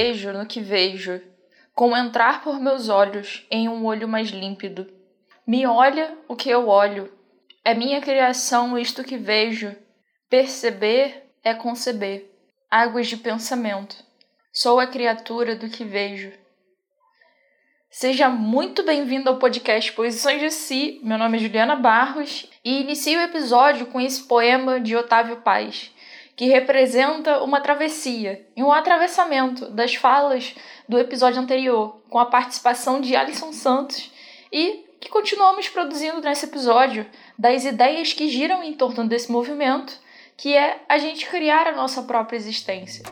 vejo no que vejo, como entrar por meus olhos em um olho mais límpido. Me olha o que eu olho, é minha criação isto que vejo. Perceber é conceber. Águas de pensamento. Sou a criatura do que vejo. Seja muito bem-vindo ao podcast Posições de Si. Meu nome é Juliana Barros e inicio o episódio com esse poema de Otávio Paz, que representa uma travessia e um atravessamento das falas do episódio anterior, com a participação de Alisson Santos e que continuamos produzindo nesse episódio das ideias que giram em torno desse movimento, que é a gente criar a nossa própria existência.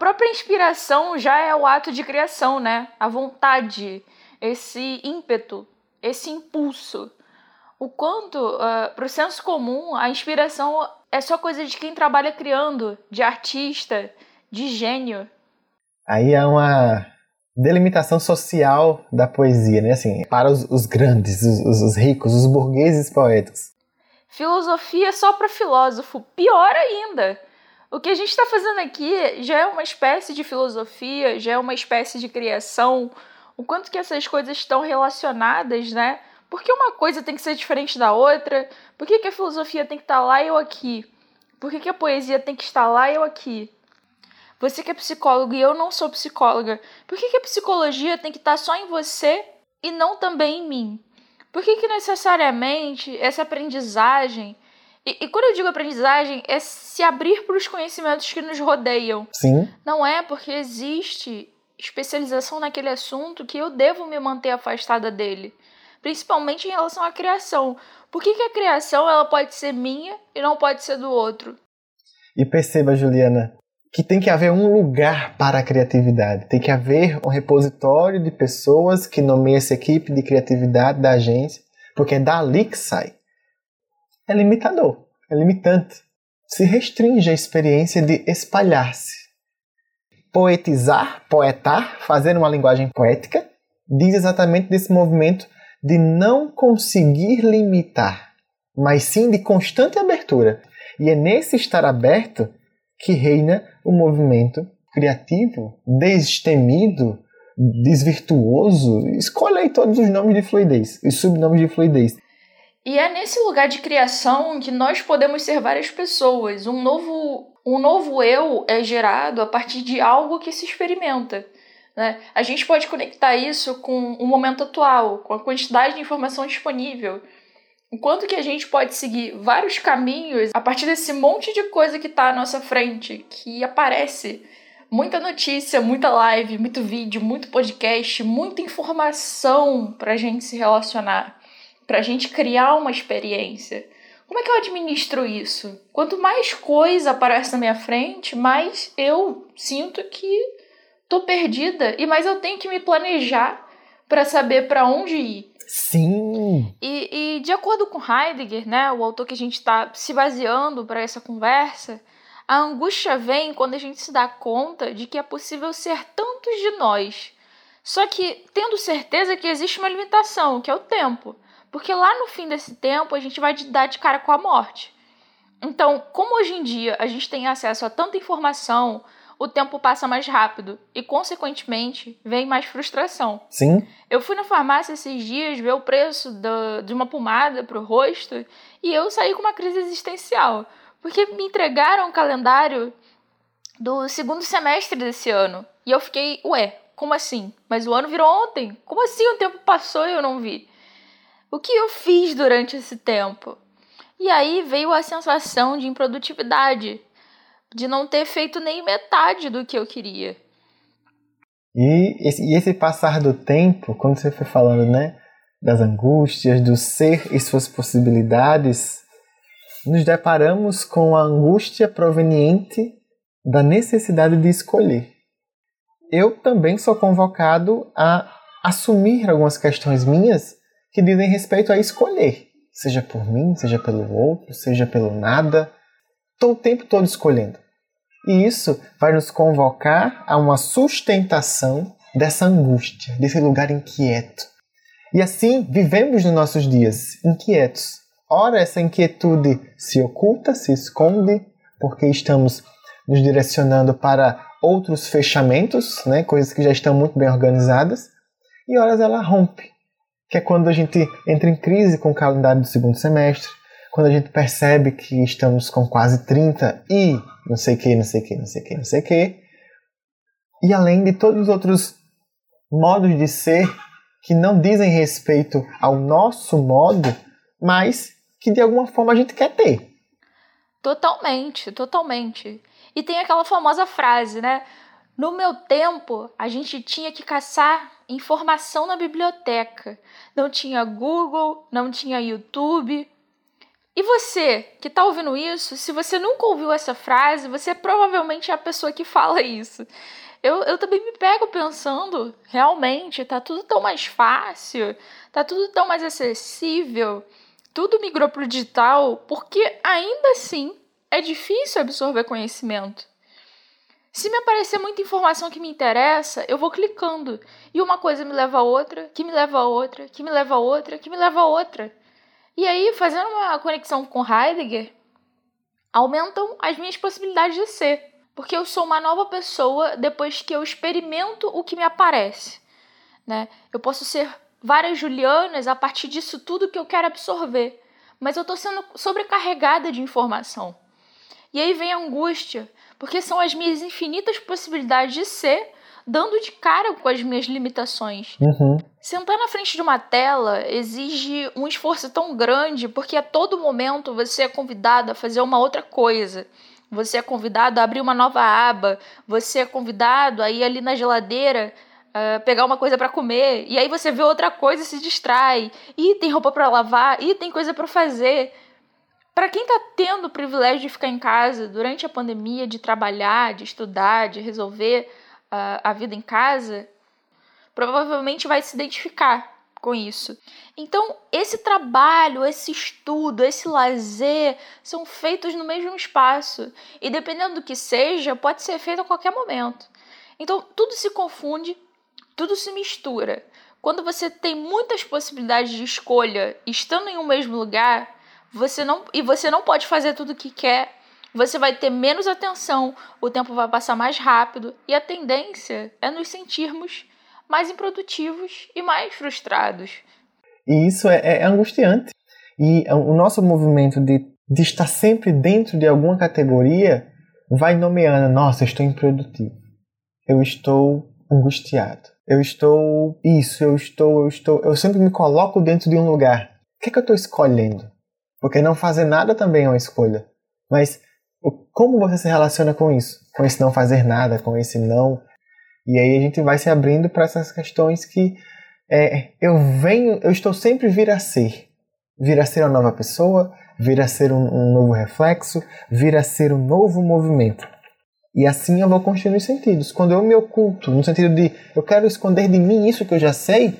Própria inspiração já é o ato de criação, né? A vontade, esse ímpeto, esse impulso. O quanto, uh, para o senso comum, a inspiração é só coisa de quem trabalha criando, de artista, de gênio. Aí é uma delimitação social da poesia, né? Assim, para os, os grandes, os, os, ricos, os burgueses poetas. Filosofia só para filósofo. Pior ainda. O que a gente está fazendo aqui já é uma espécie de filosofia, já é uma espécie de criação. O quanto que essas coisas estão relacionadas, né? Por que uma coisa tem que ser diferente da outra? Por que, que a filosofia tem que estar lá e eu aqui? Por que, que a poesia tem que estar lá e eu aqui? Você que é psicólogo e eu não sou psicóloga, por que, que a psicologia tem que estar só em você e não também em mim? Por que, que necessariamente essa aprendizagem. E, e quando eu digo aprendizagem, é se abrir para os conhecimentos que nos rodeiam. Sim. Não é porque existe especialização naquele assunto que eu devo me manter afastada dele principalmente em relação à criação. Por que, que a criação ela pode ser minha e não pode ser do outro? E perceba, Juliana, que tem que haver um lugar para a criatividade. Tem que haver um repositório de pessoas que nomeia essa equipe de criatividade da agência, porque é dali que sai. É limitador, é limitante. Se restringe a experiência de espalhar-se. Poetizar, poetar, fazer uma linguagem poética, diz exatamente desse movimento de não conseguir limitar, mas sim de constante abertura. E é nesse estar aberto que reina o movimento criativo, destemido, desvirtuoso. Escolha aí todos os nomes de fluidez, os subnomes de fluidez. E é nesse lugar de criação que nós podemos ser várias pessoas. Um novo, um novo eu é gerado a partir de algo que se experimenta. Né? A gente pode conectar isso com o momento atual, com a quantidade de informação disponível. Enquanto que a gente pode seguir vários caminhos a partir desse monte de coisa que está à nossa frente, que aparece muita notícia, muita live, muito vídeo, muito podcast, muita informação para a gente se relacionar, para a gente criar uma experiência. Como é que eu administro isso? Quanto mais coisa aparece na minha frente, mais eu sinto que tô perdida e mas eu tenho que me planejar para saber para onde ir. Sim. E, e, de acordo com Heidegger, né, o autor que a gente está se baseando para essa conversa, a angústia vem quando a gente se dá conta de que é possível ser tantos de nós. Só que tendo certeza que existe uma limitação, que é o tempo. Porque lá no fim desse tempo a gente vai dar de cara com a morte. Então, como hoje em dia a gente tem acesso a tanta informação, o tempo passa mais rápido e, consequentemente, vem mais frustração. Sim. Eu fui na farmácia esses dias ver o preço do, de uma pomada para o rosto e eu saí com uma crise existencial, porque me entregaram o calendário do segundo semestre desse ano e eu fiquei, ué, como assim? Mas o ano virou ontem? Como assim o tempo passou e eu não vi? O que eu fiz durante esse tempo? E aí veio a sensação de improdutividade, de não ter feito nem metade do que eu queria. E esse, e esse passar do tempo, quando você foi falando, né, das angústias, do ser e suas possibilidades, nos deparamos com a angústia proveniente da necessidade de escolher. Eu também sou convocado a assumir algumas questões minhas que dizem respeito a escolher, seja por mim, seja pelo outro, seja pelo nada, Estou o tempo todo escolhendo. E isso vai nos convocar a uma sustentação dessa angústia, desse lugar inquieto. E assim vivemos nos nossos dias inquietos. Ora, essa inquietude se oculta, se esconde, porque estamos nos direcionando para outros fechamentos, né, coisas que já estão muito bem organizadas, e horas ela rompe, que é quando a gente entra em crise com o calendário do segundo semestre, quando a gente percebe que estamos com quase 30 e não sei que, não sei que, não sei que, não sei que, e além de todos os outros modos de ser que não dizem respeito ao nosso modo, mas que de alguma forma a gente quer ter. Totalmente, totalmente. E tem aquela famosa frase, né? No meu tempo, a gente tinha que caçar informação na biblioteca. Não tinha Google, não tinha YouTube. E você que está ouvindo isso, se você nunca ouviu essa frase, você provavelmente é a pessoa que fala isso. Eu, eu também me pego pensando, realmente, tá tudo tão mais fácil, tá tudo tão mais acessível, tudo migrou para o digital, porque ainda assim é difícil absorver conhecimento. Se me aparecer muita informação que me interessa, eu vou clicando. E uma coisa me leva a outra, que me leva a outra, que me leva a outra, que me leva a outra. E aí, fazendo uma conexão com Heidegger, aumentam as minhas possibilidades de ser. Porque eu sou uma nova pessoa depois que eu experimento o que me aparece. Né? Eu posso ser várias Julianas a partir disso tudo que eu quero absorver. Mas eu estou sendo sobrecarregada de informação. E aí vem a angústia, porque são as minhas infinitas possibilidades de ser dando de cara com as minhas limitações. Uhum. Sentar na frente de uma tela exige um esforço tão grande porque a todo momento você é convidado a fazer uma outra coisa. Você é convidado a abrir uma nova aba, você é convidado a ir ali na geladeira uh, pegar uma coisa para comer, e aí você vê outra coisa e se distrai. E tem roupa para lavar, e tem coisa para fazer. Para quem está tendo o privilégio de ficar em casa durante a pandemia, de trabalhar, de estudar, de resolver uh, a vida em casa, provavelmente vai se identificar com isso. Então, esse trabalho, esse estudo, esse lazer são feitos no mesmo espaço e dependendo do que seja, pode ser feito a qualquer momento. Então, tudo se confunde, tudo se mistura. Quando você tem muitas possibilidades de escolha estando em um mesmo lugar, você não e você não pode fazer tudo o que quer, você vai ter menos atenção, o tempo vai passar mais rápido e a tendência é nos sentirmos mais improdutivos e mais frustrados. E isso é, é angustiante. E o nosso movimento de, de estar sempre dentro de alguma categoria vai nomeando: nossa, eu estou improdutivo, eu estou angustiado, eu estou isso, eu estou, eu estou. Eu sempre me coloco dentro de um lugar. O que, é que eu estou escolhendo? Porque não fazer nada também é uma escolha. Mas como você se relaciona com isso? Com esse não fazer nada, com esse não. E aí a gente vai se abrindo para essas questões que é, eu venho, eu estou sempre vir a ser. Vir a ser uma nova pessoa, vir a ser um, um novo reflexo, vir a ser um novo movimento. E assim eu vou construindo os sentidos. Quando eu me oculto, no sentido de eu quero esconder de mim isso que eu já sei,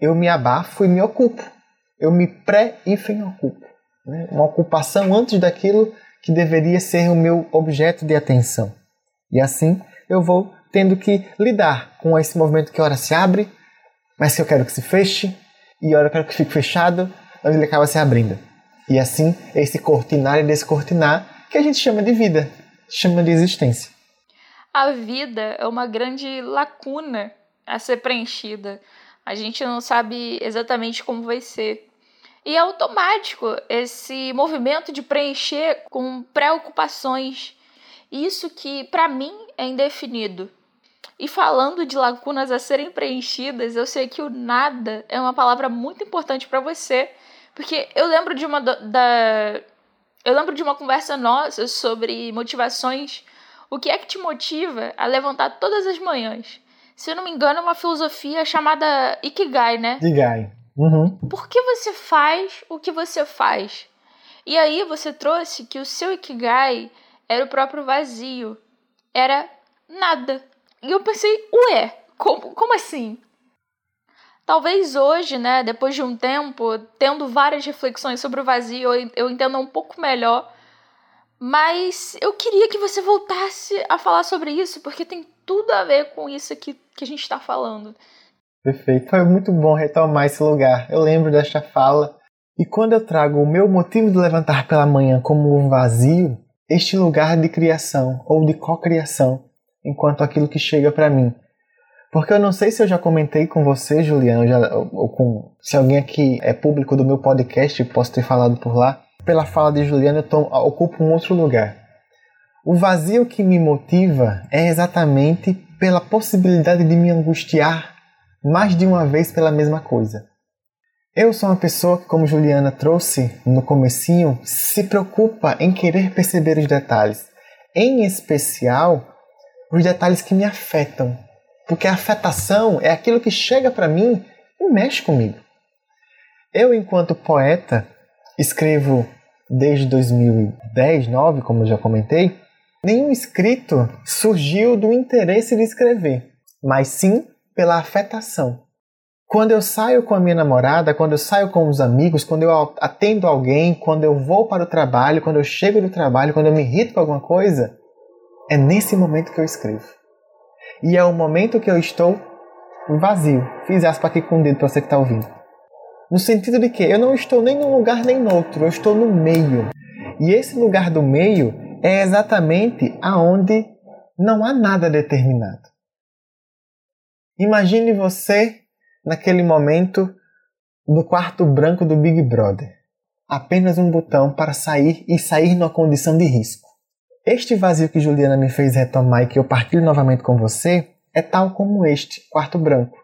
eu me abafo e me ocupo. Eu me pré-ocupo né? uma ocupação antes daquilo que deveria ser o meu objeto de atenção. E assim eu vou tendo que lidar com esse movimento que ora se abre, mas que eu quero que se feche, e ora eu quero que fique fechado, mas ele acaba se abrindo. E assim, esse cortinar e descortinar que a gente chama de vida, chama de existência. A vida é uma grande lacuna a ser preenchida. A gente não sabe exatamente como vai ser. E é automático esse movimento de preencher com preocupações. Isso que, para mim, é indefinido. E falando de lacunas a serem preenchidas, eu sei que o nada é uma palavra muito importante para você, porque eu lembro de uma da eu lembro de uma conversa nossa sobre motivações. O que é que te motiva a levantar todas as manhãs? Se eu não me engano, é uma filosofia chamada Ikigai, né? Ikigai. Uhum. Por que você faz o que você faz? E aí você trouxe que o seu Ikigai era o próprio vazio. Era nada. E eu pensei, ué, como, como assim? Talvez hoje, né, depois de um tempo, tendo várias reflexões sobre o vazio, eu, eu entenda um pouco melhor. Mas eu queria que você voltasse a falar sobre isso, porque tem tudo a ver com isso aqui que a gente está falando. Perfeito. Foi muito bom retomar esse lugar. Eu lembro desta fala. E quando eu trago o meu motivo de levantar pela manhã como um vazio, este lugar de criação ou de cocriação, enquanto aquilo que chega para mim. Porque eu não sei se eu já comentei com você, Juliana, já, ou, ou com se alguém aqui é público do meu podcast, posso ter falado por lá. Pela fala de Juliana, eu ocupo um outro lugar. O vazio que me motiva é exatamente pela possibilidade de me angustiar mais de uma vez pela mesma coisa. Eu sou uma pessoa que, como Juliana trouxe no comecinho, se preocupa em querer perceber os detalhes, em especial os detalhes que me afetam, porque a afetação é aquilo que chega para mim e mexe comigo. Eu, enquanto poeta, escrevo desde 2010, 9, como já comentei, nenhum escrito surgiu do interesse de escrever, mas sim pela afetação. Quando eu saio com a minha namorada, quando eu saio com os amigos, quando eu atendo alguém, quando eu vou para o trabalho, quando eu chego do trabalho, quando eu me irrito com alguma coisa, é nesse momento que eu escrevo. E é o momento que eu estou vazio. Fiz aspa aqui com o dedo para você que está ouvindo. No sentido de que eu não estou nem num lugar nem no outro, eu estou no meio. E esse lugar do meio é exatamente aonde não há nada determinado. Imagine você naquele momento no quarto branco do Big Brother. Apenas um botão para sair e sair numa condição de risco. Este vazio que Juliana me fez retomar e que eu partilho novamente com você é tal como este quarto branco.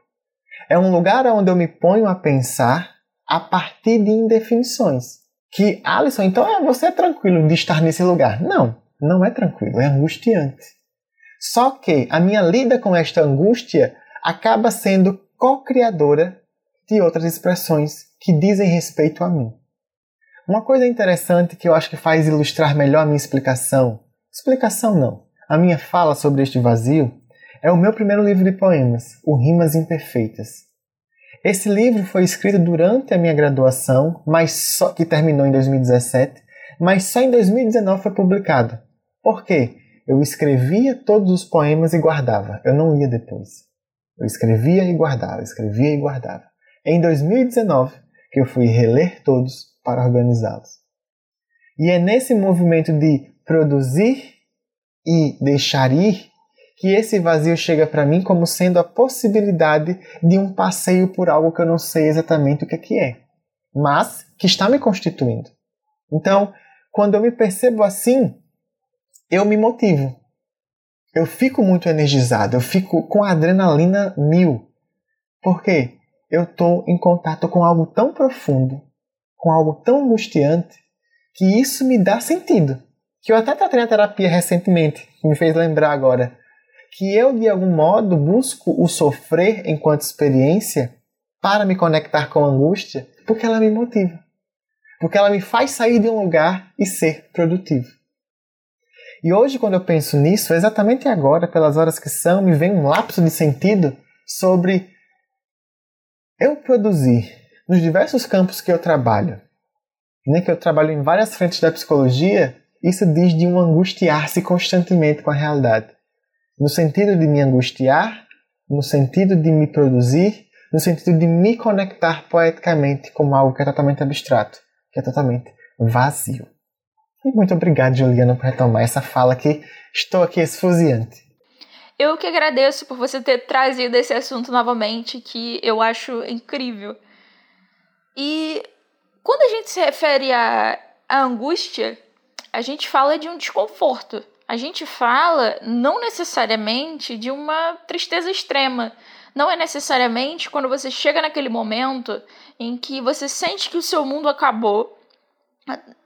É um lugar onde eu me ponho a pensar a partir de indefinições. Que, Alisson, então é, você é tranquilo de estar nesse lugar. Não, não é tranquilo, é angustiante. Só que a minha lida com esta angústia acaba sendo co-criadora de outras expressões que dizem respeito a mim. Uma coisa interessante que eu acho que faz ilustrar melhor a minha explicação, explicação não, a minha fala sobre este vazio, é o meu primeiro livro de poemas, O Rimas Imperfeitas. Esse livro foi escrito durante a minha graduação, mas só que terminou em 2017, mas só em 2019 foi publicado. Por quê? Eu escrevia todos os poemas e guardava, eu não lia depois. Eu escrevia e guardava, escrevia e guardava. Em 2019, que eu fui reler todos para organizá-los. E é nesse movimento de produzir e deixar ir que esse vazio chega para mim como sendo a possibilidade de um passeio por algo que eu não sei exatamente o que é, é, mas que está me constituindo. Então, quando eu me percebo assim, eu me motivo eu fico muito energizado, eu fico com adrenalina mil. Por quê? Eu estou em contato com algo tão profundo, com algo tão angustiante, que isso me dá sentido. Que eu até tratei na terapia recentemente, que me fez lembrar agora. Que eu, de algum modo, busco o sofrer enquanto experiência para me conectar com a angústia, porque ela me motiva. Porque ela me faz sair de um lugar e ser produtivo. E hoje, quando eu penso nisso, exatamente agora, pelas horas que são, me vem um lapso de sentido sobre eu produzir nos diversos campos que eu trabalho, né, que eu trabalho em várias frentes da psicologia, isso diz de um angustiar-se constantemente com a realidade. No sentido de me angustiar, no sentido de me produzir, no sentido de me conectar poeticamente com algo que é totalmente abstrato, que é totalmente vazio. E muito obrigado, Juliana, por retomar essa fala que estou aqui esfuziante. Eu que agradeço por você ter trazido esse assunto novamente, que eu acho incrível. E quando a gente se refere à, à angústia, a gente fala de um desconforto. A gente fala não necessariamente de uma tristeza extrema. Não é necessariamente quando você chega naquele momento em que você sente que o seu mundo acabou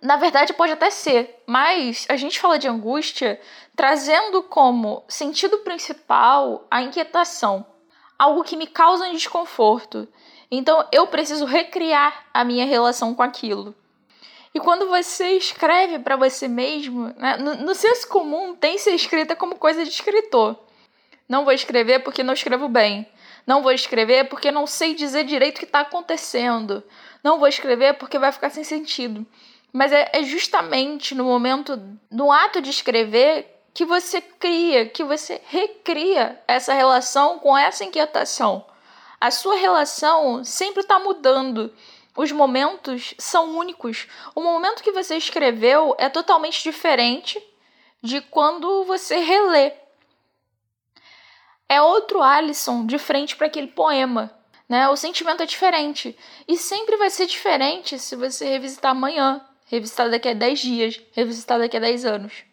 na verdade, pode até ser, mas a gente fala de angústia trazendo como sentido principal a inquietação, algo que me causa um desconforto. Então eu preciso recriar a minha relação com aquilo. E quando você escreve para você mesmo, né, no, no senso comum tem ser escrita como coisa de escritor. Não vou escrever porque não escrevo bem. Não vou escrever porque não sei dizer direito o que está acontecendo. Não vou escrever porque vai ficar sem sentido. Mas é, é justamente no momento, no ato de escrever, que você cria, que você recria essa relação com essa inquietação. A sua relação sempre está mudando. Os momentos são únicos. O momento que você escreveu é totalmente diferente de quando você relê. É outro Alisson de frente para aquele poema. Né? O sentimento é diferente. E sempre vai ser diferente se você revisitar amanhã, revisitar daqui a 10 dias, revisitar daqui a 10 anos.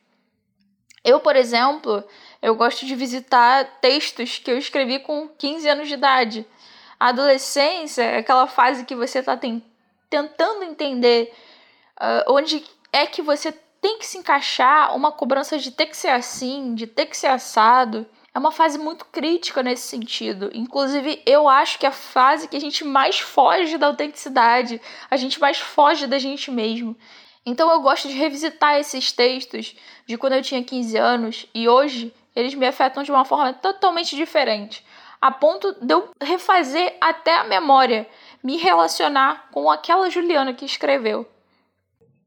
Eu, por exemplo, eu gosto de visitar textos que eu escrevi com 15 anos de idade. A adolescência é aquela fase que você está tentando entender uh, onde é que você tem que se encaixar uma cobrança de ter que ser assim, de ter que ser assado. É uma fase muito crítica nesse sentido. Inclusive, eu acho que é a fase que a gente mais foge da autenticidade, a gente mais foge da gente mesmo. Então eu gosto de revisitar esses textos de quando eu tinha 15 anos e hoje eles me afetam de uma forma totalmente diferente a ponto de eu refazer até a memória, me relacionar com aquela Juliana que escreveu.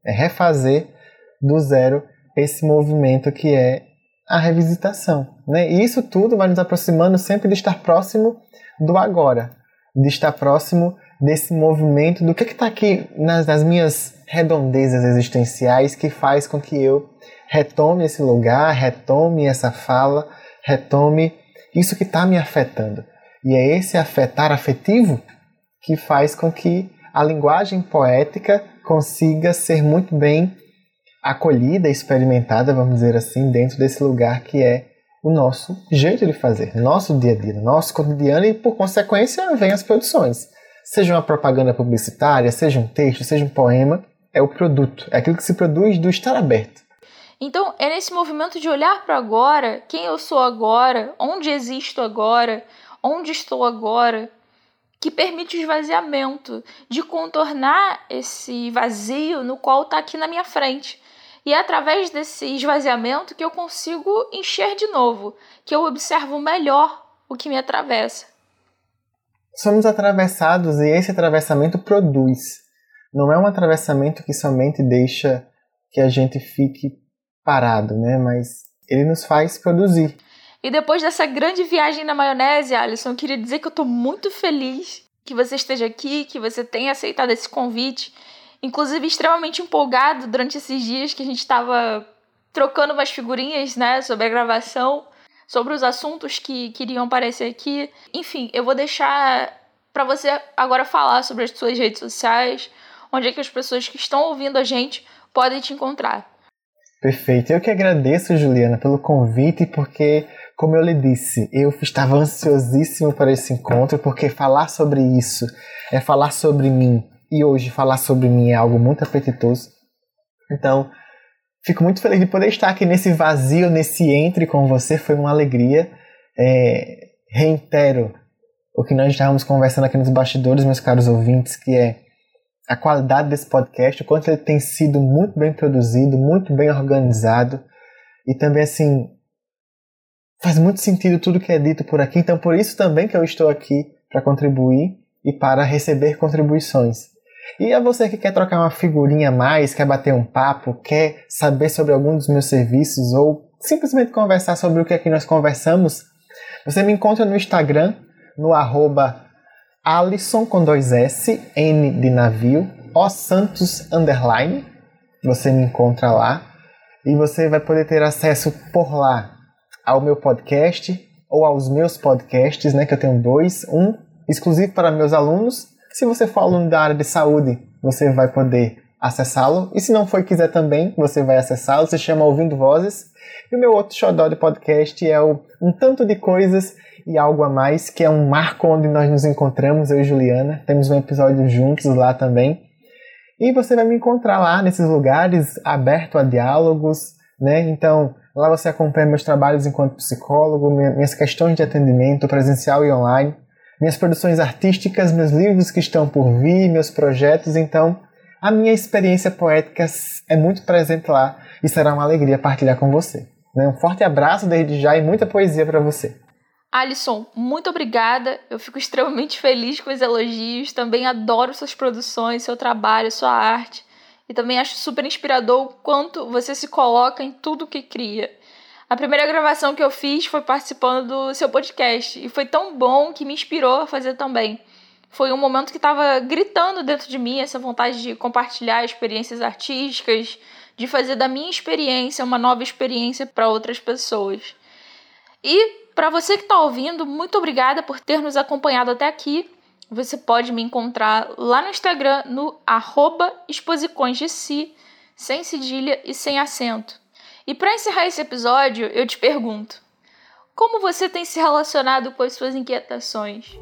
É refazer do zero esse movimento que é a revisitação. Né? E isso tudo vai nos aproximando sempre de estar próximo do agora, de estar próximo desse movimento, do que está aqui nas, nas minhas redondezas existenciais que faz com que eu retome esse lugar, retome essa fala, retome isso que está me afetando. E é esse afetar afetivo que faz com que a linguagem poética consiga ser muito bem acolhida, experimentada, vamos dizer assim, dentro desse lugar que é o nosso jeito de fazer, nosso dia a dia, nosso cotidiano e, por consequência, vem as produções. Seja uma propaganda publicitária, seja um texto, seja um poema, é o produto, é aquilo que se produz do estar aberto. Então, é nesse movimento de olhar para agora, quem eu sou agora, onde existo agora, onde estou agora, que permite o esvaziamento, de contornar esse vazio no qual está aqui na minha frente. E é através desse esvaziamento que eu consigo encher de novo, que eu observo melhor o que me atravessa. Somos atravessados e esse atravessamento produz. Não é um atravessamento que somente deixa que a gente fique parado, né? Mas ele nos faz produzir. E depois dessa grande viagem na maionese, Alisson, eu queria dizer que eu tô muito feliz que você esteja aqui, que você tenha aceitado esse convite. Inclusive, extremamente empolgado durante esses dias que a gente estava trocando umas figurinhas, né, sobre a gravação, sobre os assuntos que queriam aparecer aqui. Enfim, eu vou deixar para você agora falar sobre as suas redes sociais, onde é que as pessoas que estão ouvindo a gente podem te encontrar. Perfeito. Eu que agradeço, Juliana, pelo convite, porque, como eu lhe disse, eu estava ansiosíssimo para esse encontro, porque falar sobre isso é falar sobre mim. E hoje falar sobre mim é algo muito apetitoso. Então, fico muito feliz de poder estar aqui nesse vazio, nesse entre com você. Foi uma alegria. É, reitero o que nós estávamos conversando aqui nos bastidores, meus caros ouvintes, que é a qualidade desse podcast, o quanto ele tem sido muito bem produzido, muito bem organizado e também assim faz muito sentido tudo que é dito por aqui. Então por isso também que eu estou aqui para contribuir e para receber contribuições. E a você que quer trocar uma figurinha a mais, quer bater um papo, quer saber sobre algum dos meus serviços ou simplesmente conversar sobre o que aqui nós conversamos, você me encontra no Instagram, no arroba Alisson com dois S, N de navio, O Santos underline. Você me encontra lá e você vai poder ter acesso por lá ao meu podcast ou aos meus podcasts, né, que eu tenho dois, um exclusivo para meus alunos. Se você for aluno da área de saúde, você vai poder acessá-lo. E se não for quiser também, você vai acessá-lo. Se chama Ouvindo Vozes. E o meu outro xodó de podcast é o Um Tanto de Coisas e Algo a Mais, que é um marco onde nós nos encontramos, eu e Juliana. Temos um episódio juntos lá também. E você vai me encontrar lá nesses lugares, aberto a diálogos, né? Então, lá você acompanha meus trabalhos enquanto psicólogo, minhas questões de atendimento presencial e online, minhas produções artísticas, meus livros que estão por vir, meus projetos. Então, a minha experiência poética é muito presente lá e será uma alegria partilhar com você. Né? Um forte abraço desde já e muita poesia para você. Alisson, muito obrigada. Eu fico extremamente feliz com os elogios. Também adoro suas produções, seu trabalho, sua arte. E também acho super inspirador o quanto você se coloca em tudo que cria. A primeira gravação que eu fiz foi participando do seu podcast e foi tão bom que me inspirou a fazer também. Foi um momento que estava gritando dentro de mim essa vontade de compartilhar experiências artísticas, de fazer da minha experiência uma nova experiência para outras pessoas. E para você que está ouvindo, muito obrigada por ter nos acompanhado até aqui. Você pode me encontrar lá no Instagram no arroba exposicões de si, sem cedilha e sem acento. E para encerrar esse episódio, eu te pergunto: como você tem se relacionado com as suas inquietações?